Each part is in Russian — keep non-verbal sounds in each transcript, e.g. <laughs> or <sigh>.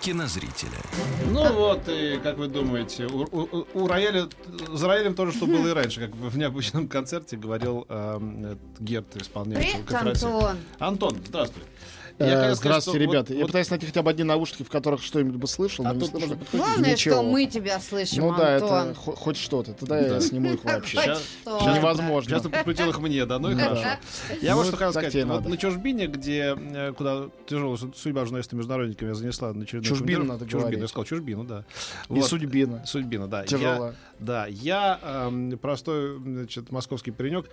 кинозрителя. Ну вот, и как вы думаете, у, у- у рояля, за роялем тоже, что было и раньше, как в необычном концерте говорил эм, этот Герт, исполняющий Привет. Антон. Антон, здравствуй. Э, хотел сказать, Здравствуйте, что ребята. вот- Я вот- пытаюсь найти хотя бы одни наушники, в которых что-нибудь бы слышал, А но не тут подходить. Главное, Ничего. что мы тебя слышим, Ну да, Антон. это хо- хоть что-то. Тогда я сниму их <laughs> вообще. Щас- Невозможно. Сейчас ты подкрутил их мне, да, ну и Да. хорошо. Я вот Ну, что хотел сказать. Вот на чужбине, где, э, куда тяжелая судьба журналиста международниками занесла на очередную Чужбину надо Чужбину, говорить. я сказал чужбину, да. И судьбина. Судьбина, да. Я- Тяжело. Да, я эм, простой, значит, московский паренек э,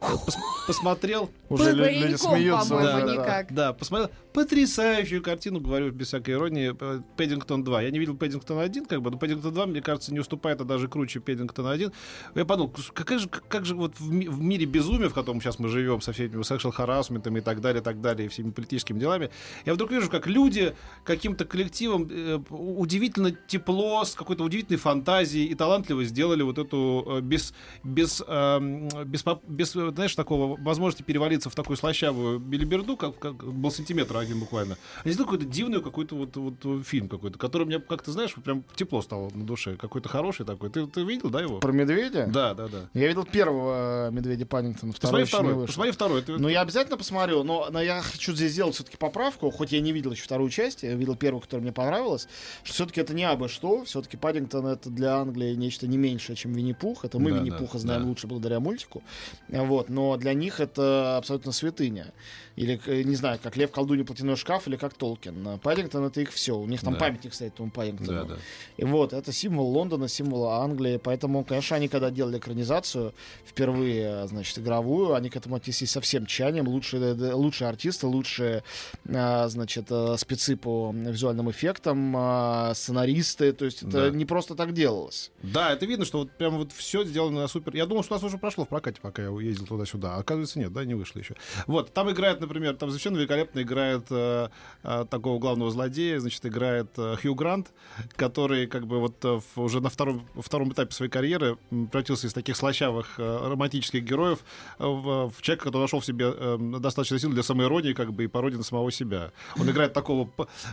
пос- посмотрел, Уже лю- люди смеются. да. никак. да, посмотрел потрясающую картину, говорю без всякой иронии, э, Пэддингтон 2. Я не видел Пэддингтон 1, как бы, но Пэддингтон 2, мне кажется, не уступает, а даже круче Пэддингтона 1. Я подумал, какая же, как же вот в, ми- в мире безумия, в котором сейчас мы живем, со всеми секшл харасментами и так далее, и так далее, и всеми политическими делами, я вдруг вижу, как люди каким-то коллективом э, удивительно тепло, с какой-то удивительной фантазией и талантливо сделали вот эту э, без, без, эм, без, поп- без, э, знаешь, такого возможности перевалиться в такую слащавую билиберду, как, как был сантиметр один буквально. Они сделали какой-то дивный какой-то вот, вот фильм какой-то, который мне как-то, знаешь, прям тепло стало на душе. Какой-то хороший такой. Ты, ты видел, да, его? Про медведя? Да, да, да. Я видел первого э, медведя Посмотри второй не второй. Посмотри второй. Ты- Ну, я обязательно посмотрю, но, но я хочу здесь сделать все-таки поправку, хоть я не видел еще вторую часть, я видел первую, которая мне понравилась, что все-таки это не абы что, все-таки Паддингтон это для Англии нечто не меньшее, чем Винни-Пух, это мы Да, Винни-Пуха да, знаем да. лучше благодаря мультику, вот, но для них это абсолютно святыня, или, не знаю, как Лев Колдунья Платяной шкаф, или как Толкин. Паддингтон это их все, у них там Да. памятник стоит этому Паддингтону. Да, да. И вот, это символ Лондона, символ Англии. Поэтому, конечно, они когда делали экранизацию, впервые, значит, игровую, они к этому отнеслись со всем тщанием. Лучшие, э, лучшие артисты, лучшие, а, значит, э, спецы по визуальным эффектам, а, сценаристы. То есть это Да. не просто так делалось. Да, это видно, что вот прям вот все сделано на супер. Я думал, что у нас уже прошло в прокате, пока я ездил туда-сюда. А оказывается, нет, да, не вышло еще. Вот, там играет, например, там совершенно великолепно играет э, э, такого главного злодея, значит, играет э, Хью Грант, который как бы вот э, уже на втором, втором этапе своей карьеры превратился из таких слащавых э, романтических героев э, в, в человека, который нашел в себе э, достаточно сил для самоиронии, как бы и пародии на самого себя. Он играет такого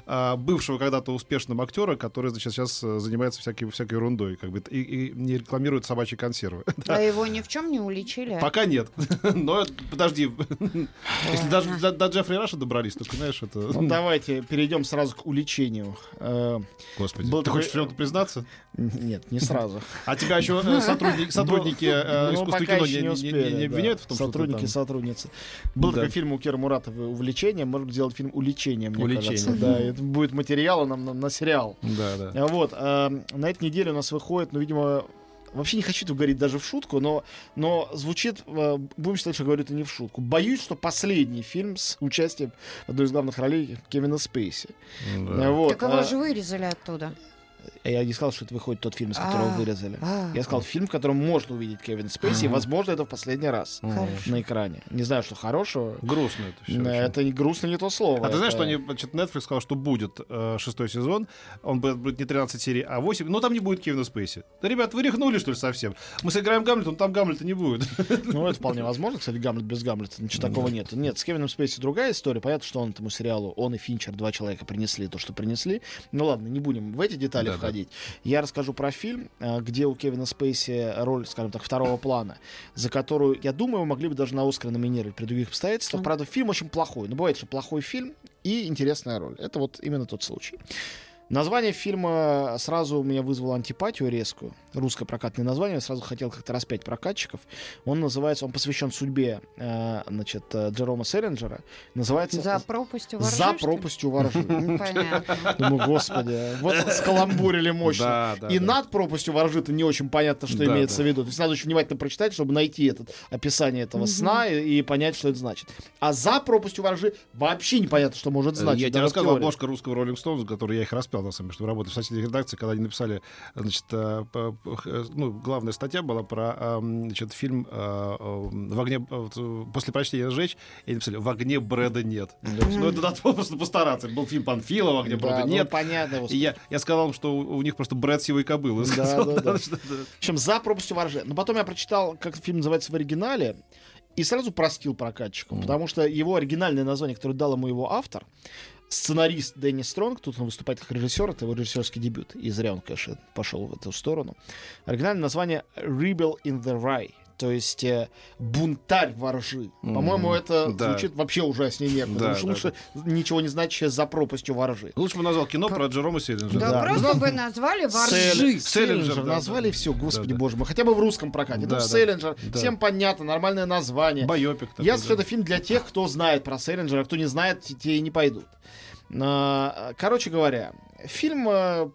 а, бывшего когда-то успешного актера, который, значит, сейчас э, занимается всякой, всякой ерундой, как бы, и, и не рекламирует собачьи консервы. <laughs> А его ни в чем не уличили. Пока нет. <laughs> Но подожди, <laughs> если даже до, до Джеффри Раша добрались, то, знаешь, это... Ну, давайте перейдем сразу к уличению. Э, Господи, был ты такой- хочешь в чем-то признаться? Нет, не сразу. А тебя еще э, <laughs> сотрудники, сотрудники э, Ну, искусства кино не, не- успели, не да. обвиняют в том, Сотрудники, что сотрудницы. Был Да. такой фильм у Кира Муратова «Увлечение». Можно сделать фильм «Уличение», мне «Уличение». кажется. Да, это будет материала нам на, на сериал. Да, да. Вот. а, на этой неделе у нас выходит, ну, видимо, Вообще не хочу это говорить даже в шутку, но, но звучит, э, будем считать, что говорю это не в шутку. Боюсь, что последний фильм с участием одной из главных ролей Кевина Спейси. Да. Вот. Так его а, же вырезали оттуда. Я не сказал, что это выходит тот фильм, из которого А. вырезали. А. Я сказал, фильм, в котором можно увидеть Кевин Спейси, и, возможно, это в последний раз на экране. Не знаю, что хорошего. Грустно это все. Это не грустно, не то слово. А ты знаешь, что они, значит, Netflix сказал, что будет э, шестой сезон, он будет, не 13 серий, а 8, но там не будет Кевина Спейси. Да, ребят, вы рехнули, что ли, совсем? Мы сыграем Гамлета, но там Гамлета не будет. <laughs> Ну, это вполне возможно, кстати, Гамлет без Гамлета. Ничего такого нет. Нет, с Кевином Спейси другая история. Понятно, что он этому сериалу, он и Финчер, два человека принесли то, что принесли. Ну ладно, не будем в эти детали Да-да. Входить. Я расскажу про фильм, э, где у Кевина Спейси роль, скажем так, второго плана, за которую, я думаю, могли бы даже на Оскар номинировать при других обстоятельствах. Правда, фильм очень плохой. Но бывает, что плохой фильм и интересная роль. Это вот именно тот случай. Название фильма сразу у меня вызвало антипатию резкую. Русское прокатное название. Я сразу хотел как-то распять прокатчиков. Он называется, он посвящен судьбе э, значит, э, Джерома Селлинджера. Называется За пропастью воржи, «За пропастью воржи». Понятно. Думаю, господи, вот скаламбурили мощно. И над пропастью воржи-то не очень понятно, что имеется в виду. То есть надо очень внимательно прочитать, чтобы найти это описание этого сна и, понять, что это значит. А за пропастью воржи вообще непонятно, что может значить. Я тебе рассказывал обложка русского Rolling Stones, который я их распел рассказал, на самом деле, что работаю в соседней редакции, когда они написали, значит, э, х- ну, главная статья была про, э, значит, фильм э, э, «В огне...» э, После прочтения «Сжечь» и написали «В огне Брэда нет». Ну, это надо просто постараться. Был фильм Панфилова, где Да, Брэда ну, нет. понятно. И я, я сказал им, что у, них просто Брэд сивой кобылы. Да, сказал, да, да. <laughs> да. В общем, за пропастью воржи. Но потом я прочитал, как фильм называется в оригинале, и сразу простил прокатчику, потому что его оригинальное название, которое дал ему его автор, сценарист Дэнни Стронг, тут он выступает как режиссер, это его режиссерский дебют, и зря он, конечно, пошел в эту сторону. Оригинальное название Rebel in the Rye, то есть э, бунтарь воржи. По-моему, это Да. звучит вообще ужаснее некуда. Да, Уж да, лучше ничего не значащее за пропастью воржи. Лучше бы назвал кино про Джерома Селлинджера. Да, Да. просто Ну, бы назвали Сель- во ржи. Сэлинджер, да, назвали да. все, господи Да, да. боже мой, хотя бы в русском прокате. Да, ну, да. Сэлинджер, Да. всем понятно, нормальное название. Байопик. такой, Ясно, что да. это фильм для тех, кто знает про Сэлинджера, а кто не знает, те- и не пойдут. А, Короче говоря, фильм э,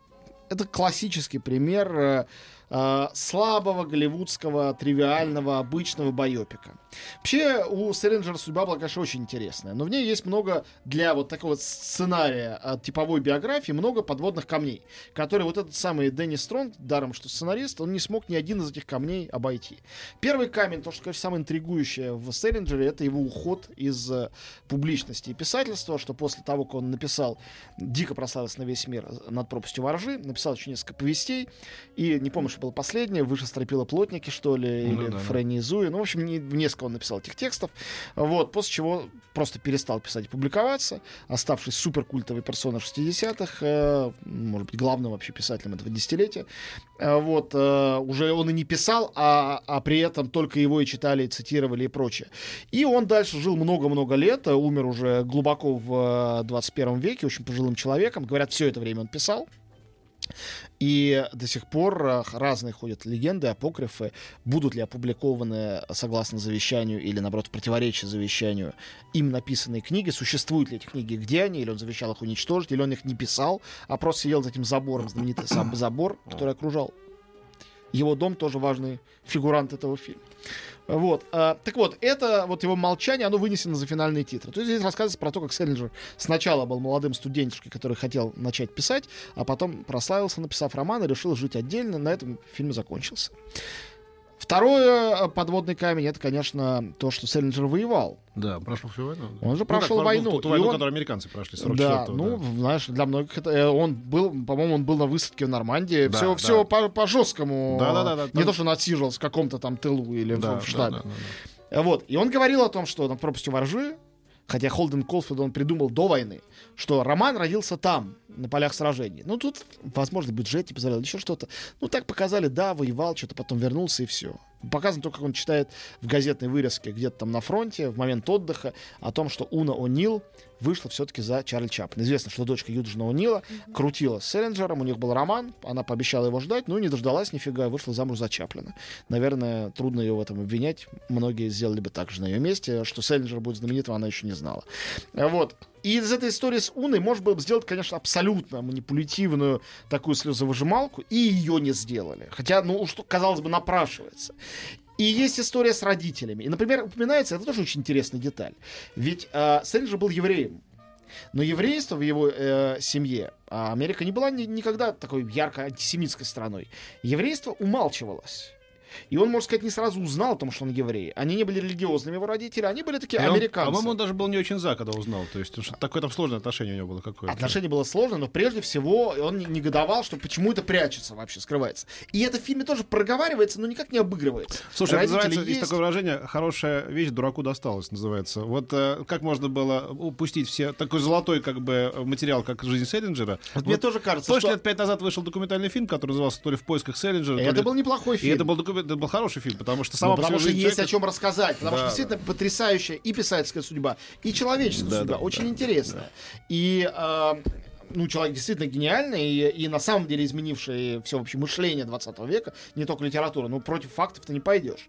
это классический пример э, слабого голливудского, тривиального, обычного байопика. Вообще, у Сэлинджера судьба была, конечно, очень интересная, но в ней есть много для вот такого сценария э, типовой биографии, много подводных камней, которые вот этот самый Дэнни Стронг, даром что сценарист, он не смог ни один из этих камней обойти. Первый камень, то, что, конечно, самое интригующее в Селлинджере, это его уход из э, публичности и писательства, что после того, как он написал, дико прославился на весь мир э, над пропастью воржи, написал еще несколько повестей, и не помню, что было последнее, выше стропила плотники, что ли, Ну или да, да. Фрэнни и Зуи. Ну, в общем, не, несколько он написал этих текстов. Вот, после чего просто перестал писать и публиковаться, оставшись суперкультовой персоной 60-х, э, может быть, главным вообще писателем этого десятилетия. Э, вот, э, уже он и не писал, а, а при этом только его и читали, и цитировали и прочее. И он дальше жил много-много лет, умер уже глубоко в э, 21 веке, очень пожилым человеком. Говорят, все это время он писал. И до сих пор э, разные ходят легенды, апокрифы, будут ли опубликованы согласно завещанию или, наоборот, в противоречие завещанию им написанные книги, существуют ли эти книги, где они, или он завещал их уничтожить, или он их не писал, а просто сидел за этим забором, знаменитый сам забор, который окружал. Его дом, тоже важный фигурант этого фильма. Вот. а, так вот, это вот его молчание, оно вынесено за финальные титры. То есть здесь рассказывается про то, как Селлинджер сначала был молодым студентишкой, который хотел начать писать, а потом прославился, написав роман, и решил жить отдельно. На этом фильм закончился. Второе э, подводный камень, это, конечно, то, что Селлинджер воевал. Да, прошел всю войну. Он же Ну, прошел так, войну, Ту, войну, он- которую американцы прошли, с Да, 44-го, ну, да. знаешь, для многих это э, он был, по-моему, он был на высадке в Нормандии. Да, все, да. все по, по жесткому. Да-да-да-да, Не там- то, что он отсиживался в каком-то там тылу или в- Да, в да, штабе. да, да, да. Вот. И он говорил о том, что над пропастью воржи, хотя Холден Колфилд он придумал до войны, что роман родился там, на полях сражений. Ну, тут, возможно, бюджет не позволял, еще что-то. Ну, так показали, да, воевал, что-то потом вернулся и все. Показано только, как он читает в газетной вырезке где-то там на фронте, в момент отдыха, о том, что Уна О'Нил вышла все-таки за Чарли Чаплина. Известно, что дочка Юджина О'Нила крутила с Селлинджером, у них был роман, она пообещала его ждать, но не дождалась нифига, и вышла замуж за Чаплина. Наверное, трудно ее в этом обвинять. Многие сделали бы так же на ее месте. Что Селлинджер будет знаменитым, она еще не знала. А Вот. И из этой истории с Уной можно было бы сделать, конечно, абсолютно манипулятивную такую слезовыжималку, и ее не сделали. Хотя, ну, что, казалось бы, напрашивается. И есть история с родителями. И, например, упоминается, это тоже очень интересная деталь. Ведь э, Селлинджер был евреем. Но еврейство в его э, семье, а Америка не была ни- никогда такой ярко антисемитской страной, еврейство умалчивалось. И он, можно сказать, не сразу узнал о том, что он еврей. Они не были религиозными его родители, они были такие И он, американцы. По-моему, он даже был не очень за, когда узнал. То есть, что такое там сложное отношение у него было какое-то. Отношение было сложно, но прежде всего он не- негодовал, что почему это прячется вообще, скрывается. И это в фильме тоже проговаривается, но никак не обыгрывается. Слушай, это Родители называется, есть есть. такое выражение, хорошая вещь дураку досталась, называется. Вот э, как можно было упустить все такой золотой как бы материал, как жизнь Селлинджера. Вот мне тоже кажется, Точно что лет пять назад вышел документальный фильм, который назывался то ли в поисках Селлинджера. то это ли- был неплохой И фильм. это был, документ, это был хороший фильм, потому что Ну, сама по потому что есть о человека- чем рассказать. Потому Да, что действительно потрясающая и писательская судьба, и человеческая Да, судьба. да, очень да, интересная. И э, ну, человек действительно гениальный и, и на самом деле изменивший все вообще мышление 20 века, не только литература. Ну, против фактов ты не пойдешь.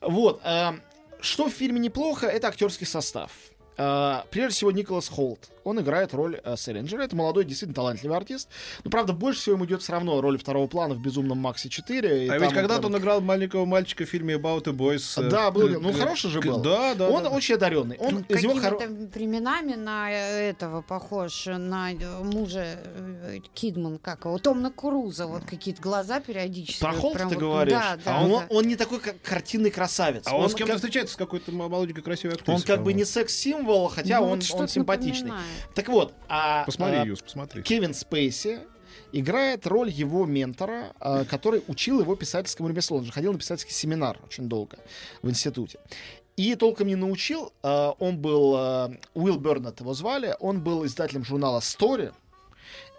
Вот. э, что в фильме неплохо, это актерский состав. А, прежде всего, Николас Холт. Он играет роль э, Селлинджера. Это молодой, действительно талантливый артист. Но, правда, больше всего ему идет все равно роль второго плана в «Безумном Максе 4». А ведь когда-то он играл маленького мальчика в фильме «About a Boys». э, Да, был. к- Ну, к- хороший же был. Да, да. он да. очень одаренный. Он из него временами на э, этого похож, на э, мужа э, Кидман, как его, Томна Круза, вот какие-то глаза периодически. Про прям ты вот- говоришь? Да, да. А он, да. он не такой как картинный красавец. А он, с кем-то как- встречается с какой-то молоденькой красивой актрисой. он как бы не секс-символ, хотя Ну, он, вот он симпатичный. Так вот, а, Посмотри, а, Юс, посмотри. Кевин Спейси играет роль его ментора, а, который учил его писательскому ремеслу. Он же ходил на писательский семинар очень долго в институте. И толком не научил. а, Он был... а, Уилл Бернет его звали. Он был издателем журнала «Story».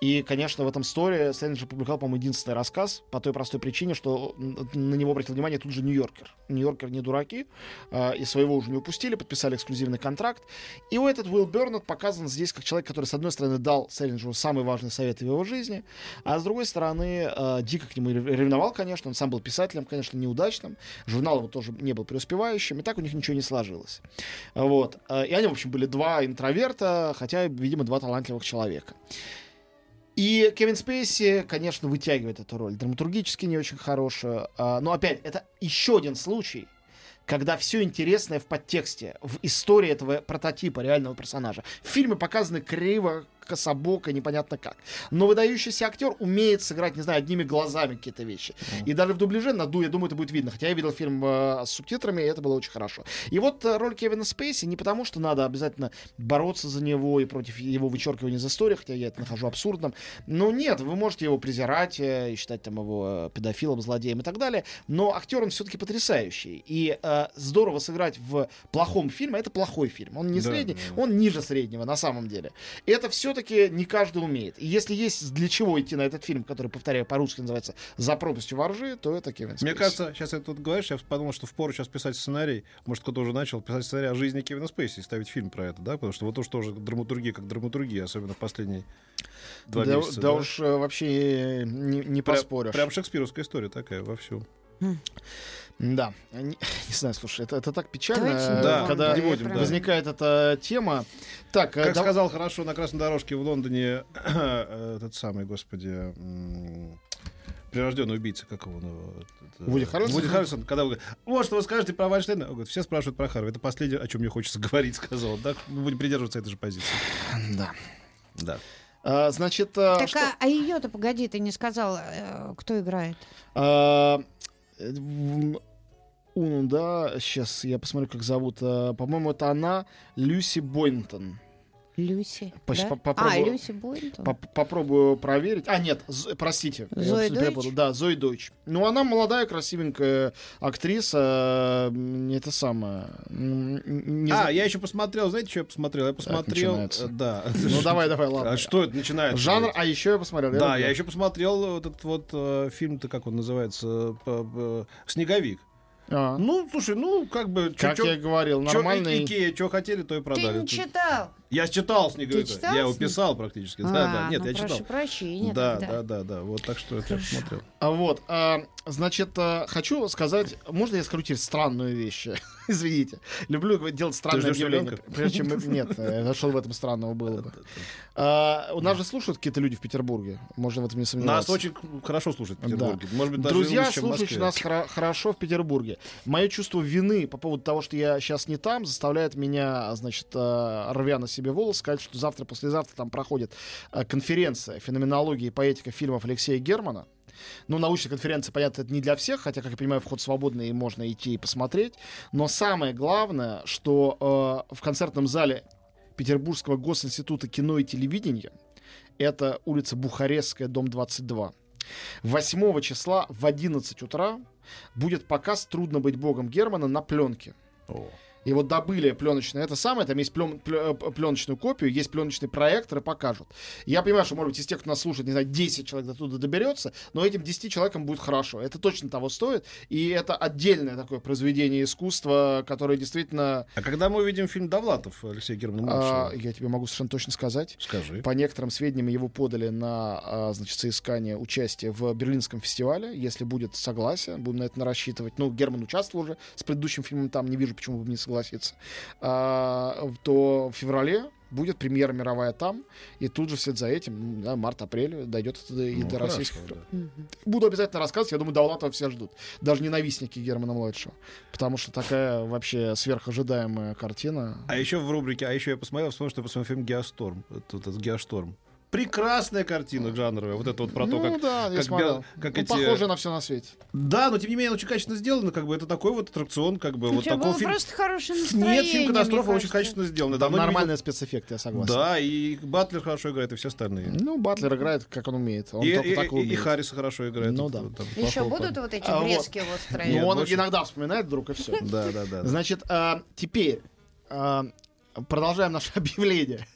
И, конечно, в этом сторе Сэллинджер публиковал, по-моему, единственный рассказ по той простой причине, что на него обратил внимание тут же Нью-Йоркер. Нью-Йоркер не дураки, а, и своего уже не упустили, подписали эксклюзивный контракт. И у этот Уилл Бернет показан здесь как человек, который, с одной стороны, дал Селлинджеру самый важный совет в его жизни, а с другой стороны, э, дико к нему рев- ревновал, конечно. Он сам был писателем, конечно, неудачным. Журнал его тоже не был преуспевающим, и так у них ничего не сложилось. Вот. Э, И они, в общем, были два интроверта, хотя, видимо, два талантливых человека. И Кевин Спейси, конечно, вытягивает эту роль. Драматургически не очень хорошую. а, Но опять, это еще один случай, когда все интересное в подтексте, в истории этого прототипа реального персонажа. В фильме показаны криво, кособоко, непонятно как. Но выдающийся актер умеет сыграть, не знаю, одними глазами какие-то вещи. И даже в дубляже на ду, я думаю, это будет видно. Хотя я видел фильм э, с субтитрами, и это было очень хорошо. И вот э, роль Кевина Спейси не потому, что надо обязательно бороться за него и против его вычеркивания из истории, хотя я это нахожу абсурдным. Но нет, вы можете его презирать э, и считать там его э, педофилом, злодеем и так далее. Но актер он все-таки потрясающий. И э, здорово сыграть в плохом фильме, это плохой фильм. Он не Да, средний, да. он ниже среднего на самом деле. Это все-таки не каждый умеет. И если есть для чего идти на этот фильм, который, повторяю, по-русски называется «За пропастью воржи», то это Кевин Мне Спейси. кажется, сейчас я тут говоришь, я подумал, что впору сейчас писать сценарий, может, кто-то уже начал писать сценарий о жизни Кевина Спейси и ставить фильм про это, да? Потому что вот то, что уже драматургия как драматургия, особенно в последние два да, месяца. да уж э, вообще э, не, не Прям- поспоришь. Прям шекспировская история такая вовсю. Да. Не, <laughs> не знаю, слушай, это, это так печально, Давайте э, Да, когда не будем, да. возникает эта тема. Так, э, Как да- сказал хорошо на красной дорожке в Лондоне э, этот самый, господи, прирожденный убийца, как его? ну, Вуди Харрельсон? Вуди Харрельсон, когда вы говорите, вот что вы скажете про Вайнштейна. Он говорит, все спрашивают про Харви. Это последнее, о чем мне хочется <laughs> говорить, сказал. он. Так, мы будем придерживаться этой же позиции. да. Да. А, значит, а, Так, что- а, а ее-то, погоди, ты не сказал, кто играет? а, Уну, да, сейчас я посмотрю, как зовут. а, По-моему, это она, Люси Бойнтон. Люси. Поч- да? по- А, Люси Бойнтон. Поп- Попробую проверить. А, нет, З- простите. Зои. Дойч? Да, Зои Дойч. Ну, она молодая, красивенькая актриса. м, Это самое. не а, зна- я еще посмотрел, знаете, что я посмотрел? Я посмотрел... начинается. э, Да. <laughs> Ну, давай, давай, ладно. А что это начинается? Жанр, а еще я посмотрел. Да, люблю. я еще посмотрел вот этот вот э, фильм-то, как он называется, «Снеговик». А, Ну, слушай, ну, как бы... как чё- я и говорил, чё- нормальный... Икея, что хотели, то и Ты продали. не читал? Я читал «Снеговика». Ты читал я его писал практически. да, да. А, Нет, ну, я прошу читал. прощения Да, тогда. да, да, да. Вот так что это я Хорошо. посмотрел. А Вот, а, значит, а, хочу сказать, можно я скажу теперь странную вещь? <laughs> Извините. Люблю делать странные объявления. Прежде чем... мы- Нет, э, что в этом странного было бы? А, У нас же слушают какие-то люди в Петербурге. Можно в этом не сомневаться. Нас очень хорошо слушают в Петербурге. Может быть, даже Друзья лучше, слушают нас хоро- хорошо в Петербурге. Мое чувство вины по поводу того, что я сейчас не там, заставляет меня, значит, э, рвя на себе волос, сказать, что завтра, послезавтра там проходит э, конференция феноменологии и поэтика фильмов Алексея Германа. Ну, научная конференция, понятно, это не для всех, хотя, как я понимаю, вход свободный, и можно идти и посмотреть. Но самое главное, что э, в концертном зале Петербургского госинститута кино и телевидения, это улица Бухарестская, дом 22, 8 числа в 11 утра будет показ «Трудно быть богом» Германа на пленке. О. И вот добыли пленочное это самое, там есть плен- э, пленочную копию, есть пленочный проектор и покажут. Я понимаю, что, может быть, из тех, кто нас слушает, не знаю, 10 человек до туда доберется, но этим 10 человекам будет хорошо. Это точно того стоит. И это отдельное такое произведение искусства, которое действительно, А когда мы увидим фильм Довлатов Алексея Германа а, я тебе могу совершенно точно сказать, Скажи. по некоторым сведениям, его подали на, а, значит, соискание участия в Берлинском фестивале. Если будет согласие, будем на это рассчитывать. Ну, Герман участвовал уже с предыдущим фильмом там, не вижу, почему бы не согласиться. Согласиться, а, то в феврале будет премьера мировая там, и тут же вслед за этим, ну, да, март-апрель дойдет это и Ну, до хорошо, российских. да. Буду обязательно рассказывать, я думаю, Давлатова все ждут. Даже ненавистники Германа Младшего. Потому что такая вообще сверхожидаемая картина. А еще в рубрике, а еще я посмотрел, вспомнил, что я посмотрел фильм «Геосторм». Это, это «Геошторм». Прекрасная картина жанровая. Вот это вот про то, ну как... да, я как бя- как Ну, эти- Похоже на все на свете. Да, но тем не менее, очень качественно сделано. Как бы это такой вот аттракцион, как бы У вот такой было фильм. просто хорошее настроение. Нет, фильм «Катастрофа» очень качественно сделан. Там нормальные спецэффекты, я видел. согласен. Да, и Батлер хорошо играет, и все остальные. Ну, Батлер играет, как он умеет. Он и, только и- так и и- и умеет. Харрис хорошо играет. Ну да. вот там Еще будут вот эти А вот. врезки вот Ну, строить? он больше- иногда вспоминает вдруг, и все. <laughs> Да, да, да. Значит, а, теперь а, продолжаем наше <laughs> объявление.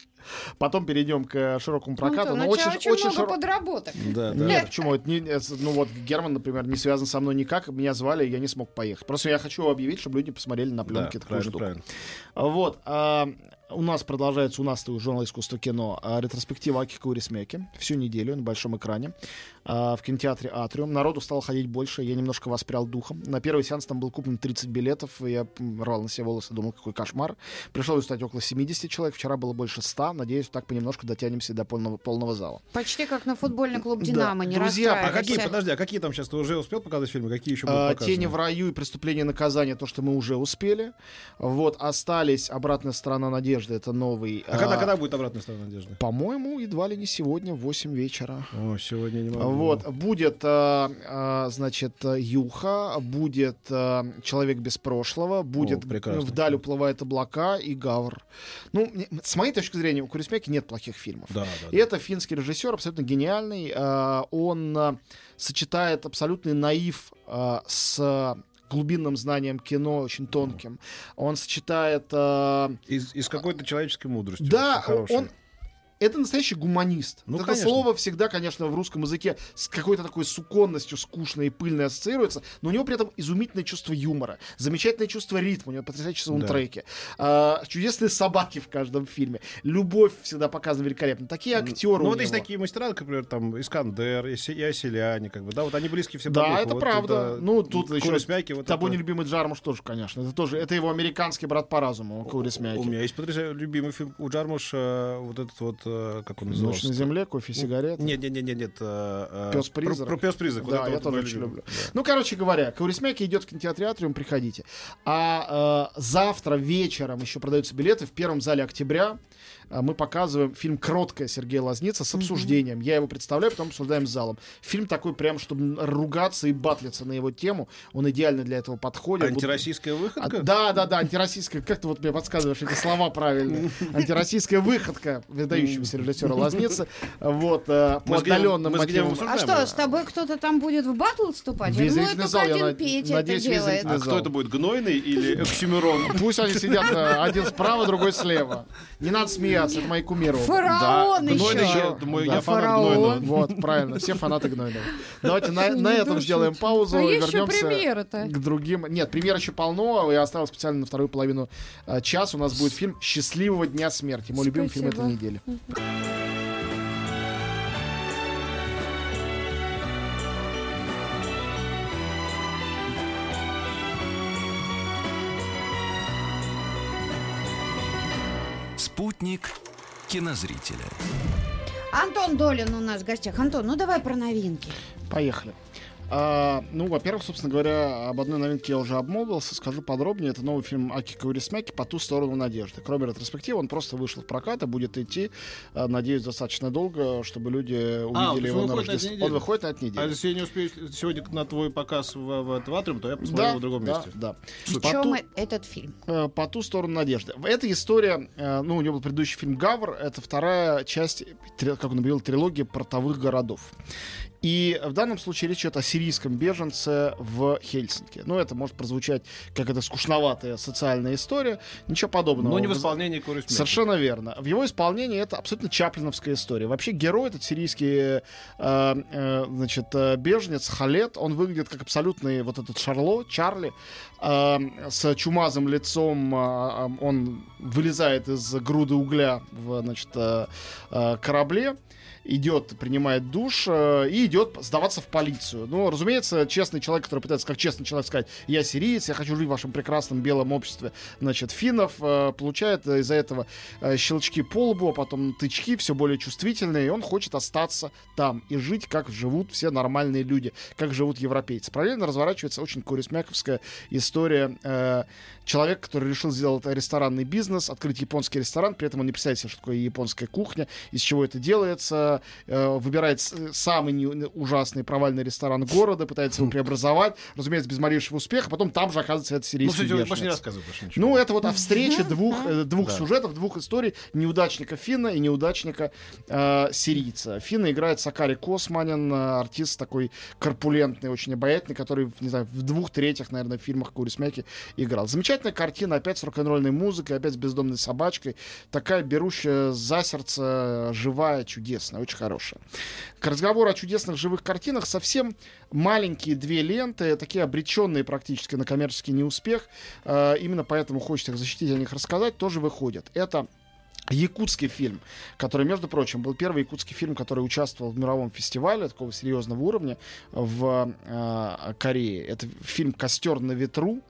Потом перейдем к широкому прокату. Антон, Но очень, очень, очень много широ- подработок. Да, да. Нет, почему? Это не- это, ну вот Герман, например, не связан со мной никак. Меня звали, и я не смог поехать. Просто я хочу объявить, чтобы люди посмотрели на Да, пленке такую правильно, штуку. правильно. Вот. а, у нас продолжается, у нас у журнала искусства кино, а, ретроспектива Аки Каурисмяки. Всю неделю на большом экране. А, в кинотеатре Атриум. Народу стало ходить больше, я немножко воспрял духом. На первый сеанс там был куплен 30 билетов, и я рвал на себе волосы, думал, какой кошмар. Пришлось устать около 70 человек, вчера было больше 100. Надеюсь, так понемножку дотянемся до полного, полного зала. Почти как на футбольный клуб Да. «Динамо», не Друзья, А какие, подожди, а какие там сейчас? Ты уже успел показать фильмы? Какие еще будут А, показаны? Тени в раю и преступление и наказание, то, что мы уже успели. Вот, остались обратная сторона надежды, это новый. А когда, а, когда будет обратная сторона надежды? По-моему, едва ли не сегодня в 8 вечера. О, сегодня не могу. Вот, будет, а, а, значит, Юха, будет а, Человек без прошлого, будет прекрасно. Вдаль уплывают облака и Гавр. Ну, с моей точки зрения, у Курисмяки нет плохих фильмов. Да, да. И это финский режиссер, абсолютно гениальный. Он сочетает абсолютный наив с глубинным знанием кино, очень тонким. Он сочетает... а, Из, из какой-то человеческой мудрости. Да, он... Это настоящий гуманист. Ну, это конечно. слово всегда, конечно, в русском языке с какой-то такой суконностью, скучной и пыльной ассоциируется, но у него при этом изумительное чувство юмора, замечательное чувство ритма, у него потрясающие саундтреки, а, чудесные собаки в каждом фильме, любовь всегда показана великолепно. Такие актеры Ну, у вот есть него. такие мастера, например, там Искандер Оселяне, как бы, да, вот они близки все Да, это Вот правда. Ну, тут еще Куросмяки, вот Тобой это- нелюбимый Джармуш тоже, конечно. Это тоже, это его американский брат по разуму, У Каурисмяки. меня есть потрясающий любимый фильм у Джармуша, вот этот вот, как он назывался? Ночь на земле, кофе, сигарет. Нет, нет, нет, нет, нет. э, э, Пес-призрак. Про, про пес-призрак. вот Да, это я вот тоже очень люблю. Да. Ну, короче говоря, Каурисмяки идет в кинотеатре Атриум, приходите. А э, завтра вечером еще продаются билеты в первом зале октября. а, Мы показываем фильм «Кроткая» Сергея Лазница с обсуждением. Я его представляю, потом обсуждаем с залом. Фильм такой прям, чтобы ругаться и батлиться на его тему. Он идеально для этого подходит. Антироссийская А, выходка? да, да, да, антироссийская. Как ты вот мне подсказываешь эти слова правильно? <laughs> Антироссийская выходка выдающегося режиссера Лазницы. Вот, по Мы с Геем- отдаленным мотивам. А что, с тобой кто-то там будет в батл вступать? Весь Я думаю, только один Петя это делает. А кто это будет, Гнойный или Оксюмирон? <laughs> Пусть они сидят э, один справа, другой слева. Не надо смеяться, это мои кумиры. Фараон еще. я- фанат. Гнойного. Вот, правильно, все фанаты Гнойного. <laughs> Давайте на, этом сделаем паузу А и вернемся к другим. Нет, премьер еще полно. Я оставил специально на вторую половину э, часа. У нас будет фильм «Счастливого дня смерти». Мой любимый фильм этой недели. Спутник кинозрителя. Антон Долин у нас в гостях. Антон, ну давай про новинки. Поехали. А, ну, во-первых, собственно говоря, об одной новинке я уже обмолвился, скажу подробнее. Это новый фильм Аки Каурисмяки «По ту сторону надежды». Кроме ретроспективы, он просто вышел в прокат и будет идти, а, надеюсь, достаточно долго, чтобы люди А, увидели есть его на Рождество. Он выходит на этой А неделе. если я не успею сегодня на твой показ в, в, в Атриум, то я посмотрю Да, его в другом да, месте. да. В чем ту- этот фильм? э, по ту сторону надежды. Эта история, э, ну, у него был предыдущий фильм Гавр, это вторая часть, как он объявил, трилогии портовых городов. И в данном случае речь идет о сирийском беженце в Хельсинки. Ну, это может прозвучать как это скучноватая социальная история. Ничего подобного. Но не в исполнении Смерти. Совершенно верно. В его исполнении это абсолютно чаплиновская история. Вообще герой, этот сирийский э, э, значит, э, беженец Халет, он выглядит как абсолютный вот этот Шарло, Чарли, э, с чумазым лицом. э, э, он вылезает из груды угля в значит, э, э, корабле. Идет, принимает душ э, и идет сдаваться в полицию. Ну, разумеется, честный человек, который пытается, как честный человек сказать, я сириец, я хочу жить в вашем прекрасном белом обществе, значит, финнов, э, получает из-за этого э, щелчки по лбу, а потом тычки, все более чувствительные, и он хочет остаться там и жить, как живут все нормальные люди, как живут европейцы. Параллельно разворачивается очень курисмяковская история э, человека, который решил сделать ресторанный бизнес, открыть японский ресторан, при этом он не представляет себе, что такое японская кухня, из чего это делается, э, выбирает самый не, ужасный провальный ресторан города, пытается его преобразовать, разумеется, без малейшего успеха, потом там же оказывается это сирийский Ну, больше не рассказывай больше ничего. Ну, это вот о встрече двух, э, двух Да. сюжетов, двух историй неудачника Финна и неудачника э, сирийца. Финна играет Сакари Косманин, э, артист такой корпулентный, очень обаятельный, который, не знаю, в двух третьих, наверное, фильмах Курисмяки играл. Замечательная картина, опять с рок-н-ролльной музыкой, опять с бездомной собачкой. Такая берущая за сердце, живая, чудесная, очень хорошая. К разговору о чудесных живых картинах совсем маленькие две ленты, такие обреченные практически на коммерческий неуспех. Э, именно поэтому хочется их защитить, о них рассказать, тоже выходят. Это якутский фильм, который, между прочим, был первый якутский фильм, который участвовал в мировом фестивале такого серьезного уровня в э, Корее. Это фильм «Костер на ветру».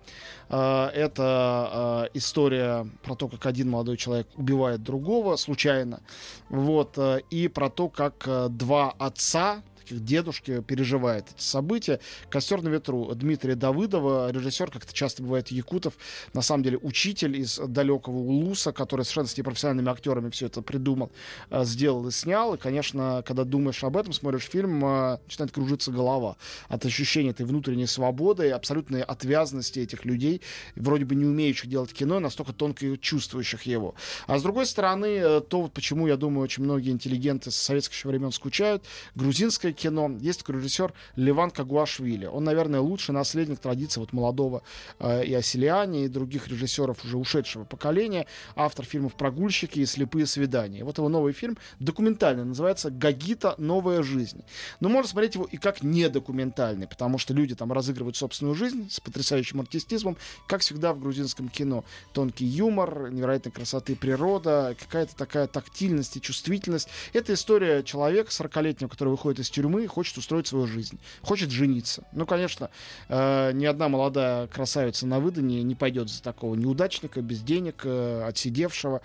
Э, это э, история про то, как один молодой человек убивает другого случайно. Вот. э, и про то, как э, два отца таких дедушки переживает эти события. «Костер на ветру» Дмитрия Давыдова, режиссер, как это часто бывает якутов, на самом деле учитель из далекого Улуса, который совершенно с непрофессиональными актерами все это придумал, э, сделал и снял. И, конечно, когда думаешь об этом, смотришь фильм, э, начинает кружиться голова от ощущения этой внутренней свободы и абсолютной отвязности этих людей, вроде бы не умеющих делать кино, настолько тонко чувствующих его. А с другой стороны, э, то, вот почему, я думаю, очень многие интеллигенты с советских времен скучают, грузинское кино. Есть такой режиссер Леван Кагуашвили. Он, наверное, лучший наследник традиции вот молодого э, и Оселяне, и других режиссеров уже ушедшего поколения. Автор фильмов «Прогульщики» и «Слепые свидания». Вот его новый фильм документальный, называется «Гагита. Новая жизнь». Но можно смотреть его и как недокументальный, потому что люди там разыгрывают собственную жизнь с потрясающим артистизмом, как всегда в грузинском кино. Тонкий юмор, невероятной красоты природа, какая-то такая тактильность и чувствительность. Это история человека 40-летнего, который выходит из тюрьмы и хочет устроить свою жизнь, хочет жениться. Ну, конечно, э, ни одна молодая красавица на выданье не пойдет за такого неудачника, без денег, э, отсидевшего.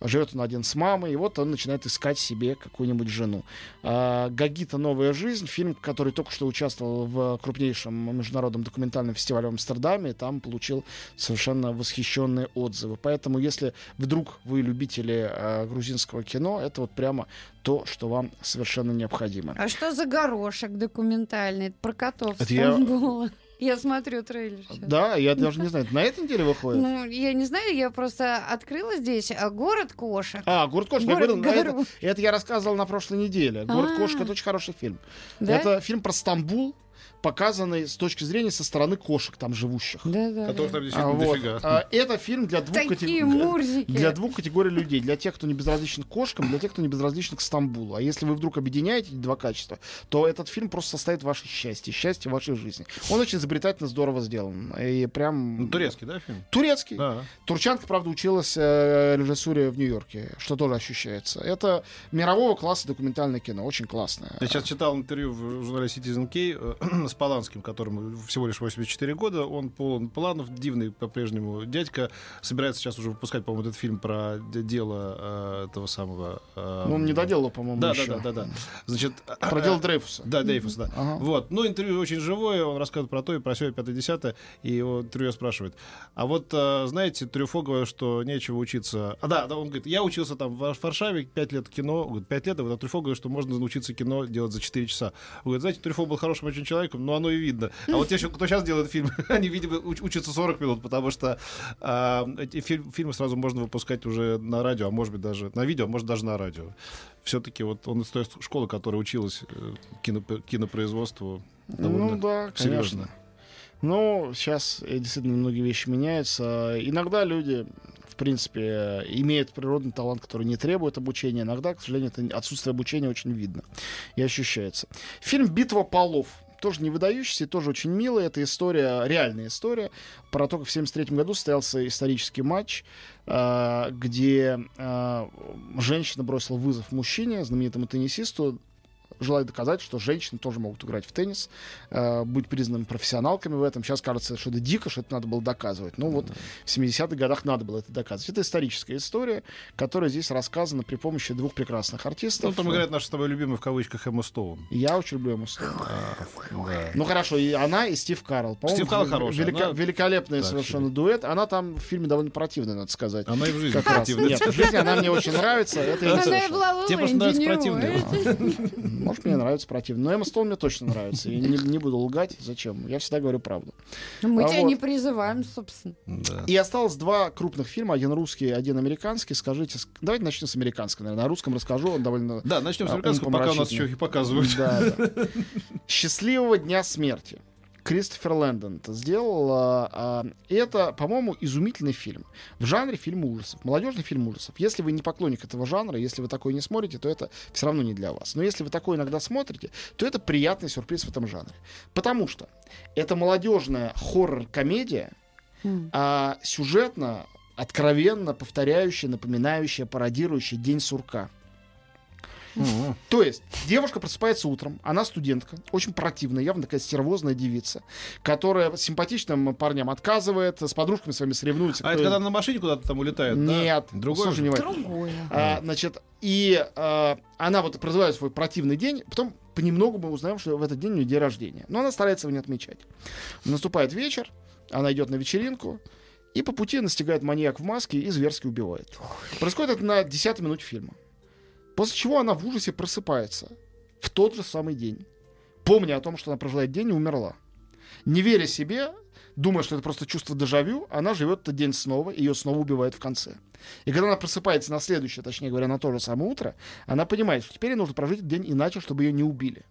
Живет он один с мамой, и вот он начинает искать себе какую-нибудь жену. А, Гагита «Новая жизнь», фильм, который только что участвовал в крупнейшем международном документальном фестивале в Амстердаме, и там получил совершенно восхищенные отзывы. Поэтому, если вдруг вы любители э, грузинского кино, это вот прямо то, что вам совершенно необходимо. А что за горошек документальный? Про котов Это я- Стамбула. Я смотрю трейлер сейчас. Да, я даже не знаю, на этой неделе выходит? Ну, я не знаю, я просто открыла здесь а, город кошек. А, «Город кошек». я Город говорил, на это, это я рассказывал на прошлой неделе. «Город А. кошек» — это очень хороший фильм. Да? Это фильм про Стамбул, показанный с точки зрения со стороны кошек там живущих. Да, да. Которых да. там А, действительно вот. дофига. А, это фильм для двух, категорий, мурзики. для двух категорий людей. Для тех, кто не безразличен к кошкам, для тех, кто не безразличен к Стамбулу. А если вы вдруг объединяете эти два качества, то этот фильм просто составит ваше счастье, счастье вашей жизни. Он очень изобретательно, здорово сделан. И прям... Ну, турецкий, да, фильм? Турецкий. Да. Турчанка, правда, училась э, режиссуре в Нью-Йорке, что тоже ощущается. Это мирового класса документальное кино, очень классное. Я сейчас читал интервью в журнале Citizen K <clears throat> с Поланским, которому всего лишь 84 года. Он полон планов, дивный по-прежнему дядька. Собирается сейчас уже выпускать, по-моему, этот фильм про дело э, этого самого... э, Ну, он не доделал, по-моему, Да, еще. да, да, да, да. Значит, <clears throat> Про дело Дрейфуса. Да, Дейфус, да. Ага. Вот. Ну, интервью очень живое, он рассказывает про то и про все, и пятое, десятое, и его интервью спрашивает. А вот, э, знаете, Трюфо говорит, что нечего учиться. А, да, да, он говорит, я учился там в Варшаве, 5 лет кино, 5 лет, а вот Трюфо говорит, что можно научиться кино делать за 4 часа. Он говорит, знаете, Трюфо был хорошим очень человеком, но оно и видно. А вот те, кто сейчас делает фильм, <laughs> они, видимо, уч- учатся 40 минут, потому что а, эти фильм- фильмы сразу можно выпускать уже на радио, а может быть даже на видео, а может даже на радио. Все-таки вот он из той школы, которая училась э, кино- кинопроизводству. Ну да, конечно. серьезно. Ну, сейчас э, действительно многие вещи меняются. Иногда люди, в принципе, э, имеют природный талант, который не требует обучения. Иногда, к сожалению, это отсутствие обучения очень видно и ощущается. Фильм «Битва полов». Тоже не выдающийся, тоже очень милый. Это история, реальная история про то, как в 73 году состоялся исторический матч, э, где э, женщина бросила вызов мужчине, знаменитому теннисисту, желая доказать, что женщины тоже могут играть в теннис, э, быть признанными профессионалками в этом. Сейчас кажется, что это дико, что это надо было доказывать. Ну вот в 70-х годах надо было это доказывать. Это историческая история, которая здесь рассказана при помощи двух прекрасных артистов. Ну, там играет наша с тобой любимый в кавычках Эмма Стоун. Я очень люблю Эмму Стоун. Да. Ну хорошо, и она, и Стив Карл. По-моему, Стив Карл хороший, велика- она- великолепный Да, совершенно дуэт. Она там в фильме довольно противная, надо сказать. Она и в жизни Как раз. противная. Нет, в жизни она мне очень нравится. Это Она и Тебе просто нравятся противные. Может, мне нравится противно. Но Эмма Стоун мне точно нравится. И не, не буду лгать. Зачем? Я всегда говорю правду. Мы А тебя вот. не призываем, собственно. Да. И осталось два крупных фильма. Один русский, один американский. Скажите, давайте начнем с американского, наверное. О русском расскажу. Он довольно... Да, начнем с А, американского, пока у нас еще их показывают. Да, да. <laughs> Счастливого дня смерти. Кристофер Лэндон это сделал. а, а, это, по-моему, изумительный фильм. В жанре фильм ужасов. Молодежный фильм ужасов. Если вы не поклонник этого жанра, если вы такой не смотрите, то это все равно не для вас. Но если вы такой иногда смотрите, то это приятный сюрприз в этом жанре. Потому что это молодежная хоррор-комедия, М. а сюжетно, откровенно повторяющая, напоминающая, пародирующая День сурка. То есть девушка просыпается утром, она студентка, очень противная, явно такая стервозная девица, которая симпатичным парням отказывает, с подружками своими соревнуется. А кто это когда она на машине куда-то там улетает? да? Нет, Другой слушай же? Другое. А, значит, и а, она вот проживает свой противный день, потом понемногу мы узнаем, что в этот день у нее день рождения. Но она старается его не отмечать. Наступает вечер, она идет на вечеринку, и по пути настигает маньяк в маске и зверски убивает. Происходит это на 10 минуте фильма. После чего она в ужасе просыпается в тот же самый день, помня о том, что она проживает день и умерла. Не веря себе, думая, что это просто чувство дежавю, она живет этот день снова, и ее снова убивают в конце. И когда она просыпается на следующее, точнее говоря, на то же самое утро, она понимает, что теперь ей нужно прожить этот день иначе, чтобы ее не убили.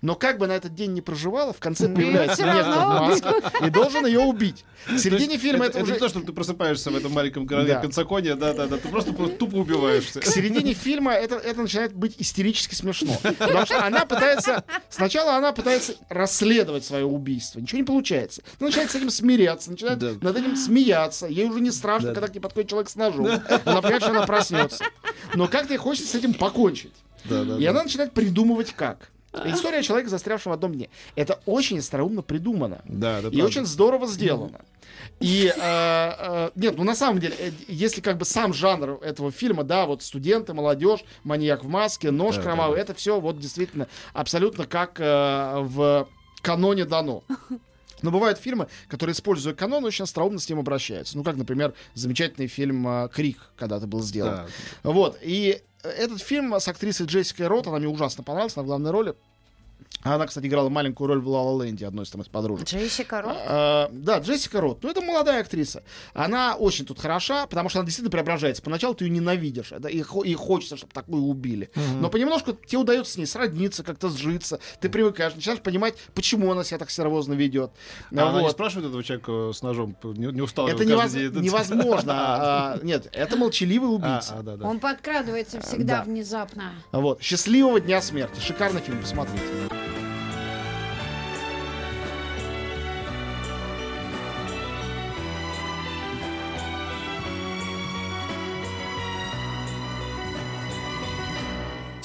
Но как бы она этот день не проживала, в конце появляется некто в маске и должен ее убить. В середине фильма это, это, уже... не то, что ты просыпаешься в этом маленьком Да. Пенсаконе, да, да, да, ты просто, просто тупо убиваешься. К середине фильма это, это начинает быть истерически смешно. Потому что она пытается... Сначала она пытается расследовать свое убийство. Ничего не получается. Она начинает с этим смиряться, начинает Да. над этим смеяться. Ей уже не страшно, Да. когда к ней подходит человек с ножом. Она понимает, что она проснется. Но как-то ей хочется с этим покончить. Да, да, И да. она начинает придумывать как. История человека, застрявшего в одном дне. Это очень остроумно придумано. Да, да, И очень здорово сделано. И э, э, нет, ну на самом деле, э, если как бы сам жанр этого фильма, да, вот студенты, молодежь, маньяк в маске, нож Да, кровавый, да, это все вот действительно абсолютно как э, в каноне дано. Но бывают фильмы, которые, используя канон, очень остроумно с ним обращаются. Ну, как, например, замечательный фильм э, «Крик» когда-то был сделан. Да. Вот, и этот фильм с актрисой Джессикой Рот, она мне ужасно понравилась, она в главной роли. Она, кстати, играла маленькую роль в «Ла Ла Ленде», одной из там из подружек. Джессика Рот. А, да, Джессика Рот. Ну, это молодая актриса. Она очень тут хороша, потому что она действительно преображается. Поначалу ты ее ненавидишь, да, и, и хочется, чтобы такую убили. Но понемножку тебе удается с ней сродниться, как-то сжиться. Ты привыкаешь, начинаешь понимать, почему она себя так сервозно ведет. А она не Вот. спрашивает этого человека с ножом, не, не устал Это невоз- день? невозможно. <laughs> А, нет, это молчаливый А, убийца. а, да, да. Он подкрадывается всегда да. внезапно. Вот. Счастливого дня смерти. Шикарный фильм, посмотрите.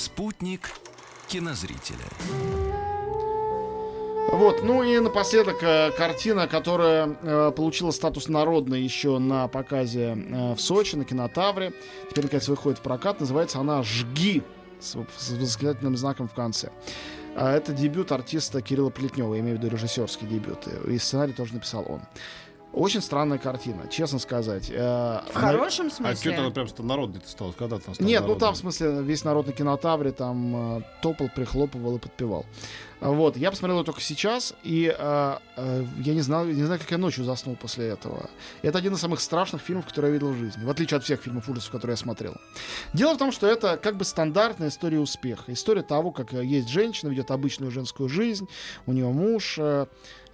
Спутник кинозрителя. Вот, ну и напоследок э, картина, которая э, получила статус народной еще на показе э, в Сочи, на кинотавре. Теперь, наконец, выходит в прокат. Называется она «Жги» с, с восклицательным знаком в конце. А это дебют артиста Кирилла Плетнева, имею в виду режиссерский дебют. И сценарий тоже написал он. Очень странная картина, честно сказать. Э, В хорошем А что-то смысле. она прям что народный ты стал? Когда там стал Нет, ну там, в смысле, весь народ на кинотавре там э, топал, прихлопывал и подпевал. А, Вот, я посмотрел его только сейчас, и э, э, я не знал, не знаю, как я ночью заснул после этого. Это один из самых страшных фильмов, которые я видел в жизни, в отличие от всех фильмов ужасов, которые я смотрел. Дело в том, что это как бы стандартная история успеха. История того, как есть женщина, ведет обычную женскую жизнь, у нее муж, э,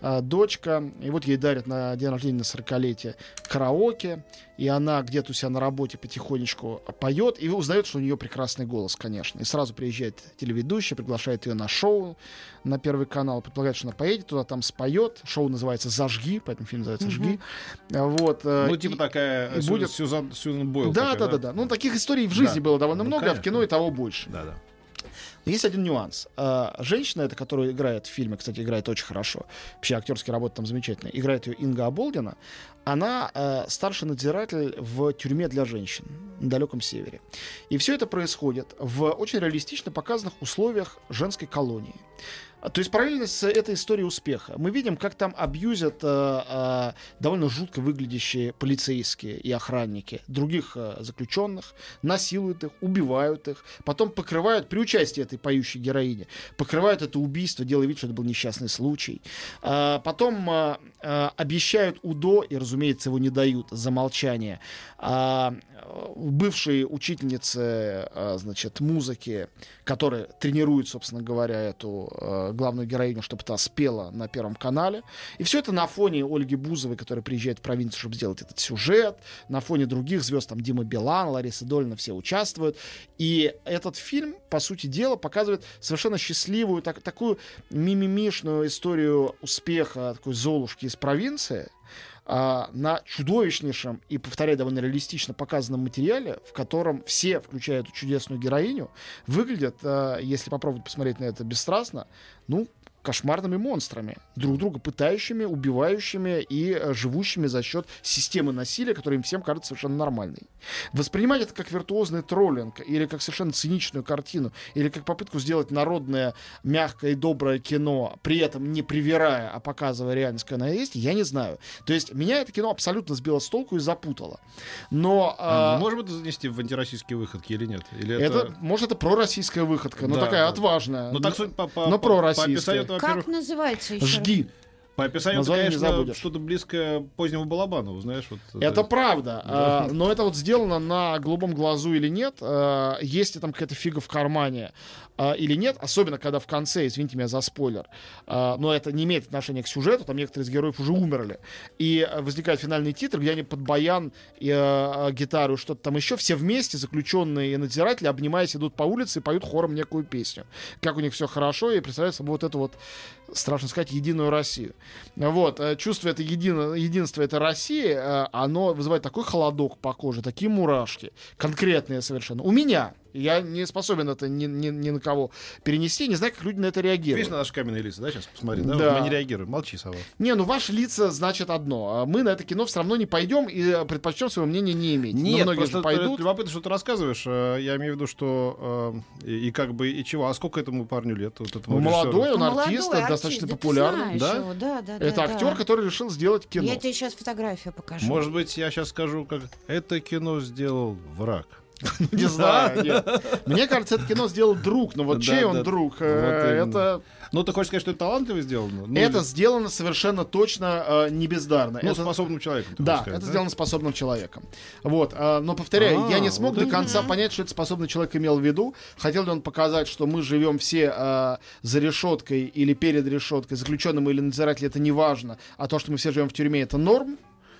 а, дочка, и вот ей дарят на день рождения на 40-летие караоке, и она где-то у себя на работе потихонечку поет, и узнает, что у нее прекрасный голос, конечно. И сразу приезжает телеведущая, приглашает ее на шоу на Первый канал, предполагает, что она поедет туда, там споет. Шоу называется «Зажги», поэтому фильм называется «Жги». Вот. э, Ну, типа и- такая и Сью- будет- Сьюзан, Сьюзан Бойл. Да, такая, да, да, да. Ну, таких историй в жизни Да. было довольно Ну, много, а в конечно. кино и того больше. Да, да. Есть один нюанс. А, Женщина, эта, которая играет в фильме, кстати, играет очень хорошо. Вообще актерские работы там замечательные. Играет ее Инга Аболдина. Она э, старший надзиратель в тюрьме для женщин на далеком севере. И все это происходит в очень реалистично показанных условиях женской колонии. А, То есть параллельно с этой историей успеха мы видим, как там абьюзят э, э, довольно жутко выглядящие полицейские и охранники других э, заключенных, насилуют их, убивают их, потом покрывают, при участии этой поющей героини, покрывают это убийство, делая вид, что это был несчастный случай. А, потом э, э, обещают УДО, и, разумеется, его не дают за молчание. А, э, бывшей учительнице, э, значит, музыки, которая тренирует, собственно говоря, эту э, главную героиню, чтобы та спела на Первом канале. И все это на фоне Ольги Бузовой, которая приезжает в провинцию, чтобы сделать этот сюжет, на фоне других звезд, там Дима Билан, Лариса Долина, все участвуют. И этот фильм, по сути дела, показывает совершенно счастливую, так, такую мимимишную историю успеха такой Золушки из провинции, а, на чудовищнейшем и, повторяю, довольно реалистично показанном материале, в котором все, включая эту чудесную героиню, выглядят, а, если попробовать посмотреть на это бесстрастно, ну, кошмарными монстрами, друг друга пытающими, убивающими и э, живущими за счет системы насилия, которая им всем кажется совершенно нормальной. Воспринимать это как виртуозный троллинг, или как совершенно циничную картину, или как попытку сделать народное, мягкое и доброе кино, при этом не привирая, а показывая реальность, какая она есть, я не знаю. То есть меня это кино абсолютно сбило с толку и запутало. Но... А, а, Можем это занести в антироссийские выходки или нет? Или это, это... может, это пророссийская выходка, но Да, такая да. отважная. Ну, так суть по, по, но пророссийская. по описанию, Как называется еще? Жги. По описанию, это, Название не конечно, что-то близкое позднему Балабанову, знаешь. Вот, Это правда, а, но это вот сделано на голубом глазу или нет, а, есть ли там какая-то фига в кармане а, или нет, особенно когда в конце, извините меня за спойлер, а, но это не имеет отношения к сюжету, там некоторые из героев уже умерли, и возникает финальный титр, где они под баян и а, гитару, что-то там еще, все вместе, заключенные и надзиратели, обнимаясь, идут по улице и поют хором некую песню. Как у них все хорошо, и представляют собой вот эту вот страшно сказать, единую Россию. Вот, э, чувство это едино, единство это России, э, оно вызывает такой холодок по коже, такие мурашки, конкретные совершенно. У меня, я не способен это ни, ни, ни на кого перенести, не знаю, как люди на это реагируют. Видишь на наши каменные лица, да, сейчас посмотри, да? Да. Мы не реагируем, молчи, Сова. Не, ну ваши лица значит одно. а Мы на это кино все равно не пойдем и э, предпочтем своего мнения не иметь. Но Нет, многие просто же пойдут. любопытно, что ты рассказываешь. э, Я имею в виду, что э, и, и как бы и чего. А сколько этому парню лет? Вот этому режиссеру? молодой, он молодой артист, артист, достаточно да популярный. да? его, да, да, да, Это да. актер, который решил сделать кино. Я тебе сейчас фотографию покажу. Может быть, я сейчас скажу, как это кино сделал враг. <laughs> Не знаю. Мне кажется, это кино сделал друг, но вот Да, чей он друг? Вот э. Это Ну, ты хочешь сказать, что это талантливо сделано? Ну, это или- сделано совершенно точно э, не бездарно. ну, это, способным человеком. ты да, это сделано способным человеком. Вот, э, но А, повторяю, я не смог вот до это- конца понять, что этот способный человек имел в виду. Хотел ли он показать, что мы живем все э, за решеткой или перед решеткой, заключенным или надзирателем, это не важно, а то, что мы все живем в тюрьме, это норм.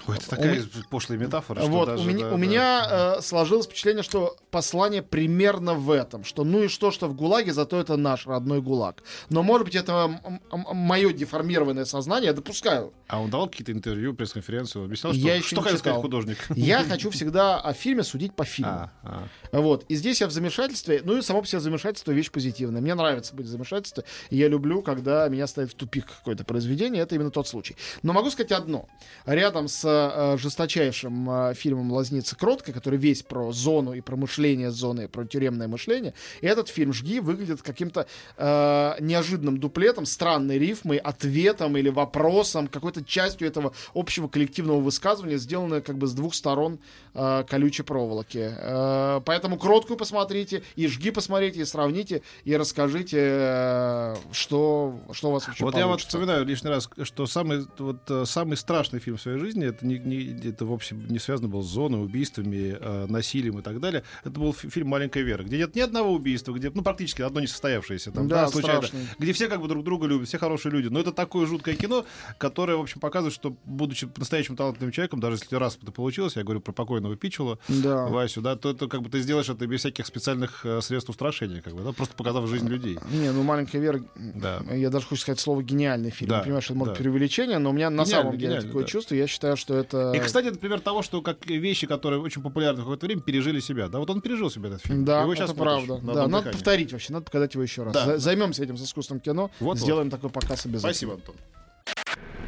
Ой, это такая пошлая метафора, что Вот, даже, у меня, да, у да. меня э, сложилось впечатление, что послание примерно в этом, что ну и что, что в ГУЛАГе, зато это наш родной ГУЛАГ. Но, может быть, это мое деформированное сознание, я допускаю. А он давал какие-то интервью, пресс-конференцию, объяснял, что, Я еще что хотел сказать художник. Я <laughs> хочу всегда о фильме судить по фильму. А, а. Вот. И здесь я в замешательстве. Ну и само по себе замешательство вещь позитивная. Мне нравится быть в замешательстве. Я люблю, когда меня ставит в тупик какое-то произведение. Это именно тот случай. Но могу сказать одно. Рядом с э, жесточайшим э, фильмом «Лазница кротко», который весь про зону и про мышление зоны, про тюремное мышление, этот фильм «Жги» выглядит каким-то э, неожиданным дуплетом, странной рифмой, ответом или вопросом, какой-то частью этого общего коллективного высказывания, сделанное как бы с двух сторон э, колючей проволоки. Э, поэтому кроткую посмотрите, и жги посмотрите, и сравните, и расскажите, э, что, что у вас вообще Вот я вот получится. вспоминаю лишний раз, что самый, вот, э, самый страшный фильм в своей жизни это это, не, не, это в общем не связано было с зоной, убийствами, э, насилием и так далее. Это был фи- фильм «Маленькая Вера», где нет ни одного убийства, где, ну, практически одно не состоявшееся. Там, Да, случайно, страшный. где все как бы друг друга любят, все хорошие люди. Но это такое жуткое кино, которое, в общем, показывает, что, будучи настоящим талантливым человеком, даже если раз это получилось, я говорю про покойного Пичула, Да. Васю, да, то это как бы ты сделаешь это без всяких специальных э, средств устрашения, как бы, да, просто показав жизнь людей. Не, ну маленькая Вера, Да. я даже хочу сказать слово гениальный фильм. Да, Я понимаю, что это может да. преувеличение, но у меня на Гениальный, самом деле такое да. чувство. Я считаю, что это. И, кстати, это пример того, что как вещи, которые очень популярны в какое-то время, пережили себя. Да, вот он пережил себя, этот фильм. Да, Его это щас смотришь правда. на Да, надо повторить вообще, надо показать его еще раз. Да. За- Займемся этим с искусством кино, Вот-вот. сделаем такой показ обязательно. Спасибо, Антон.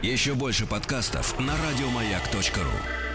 Еще больше подкастов на радиомаяк.ру.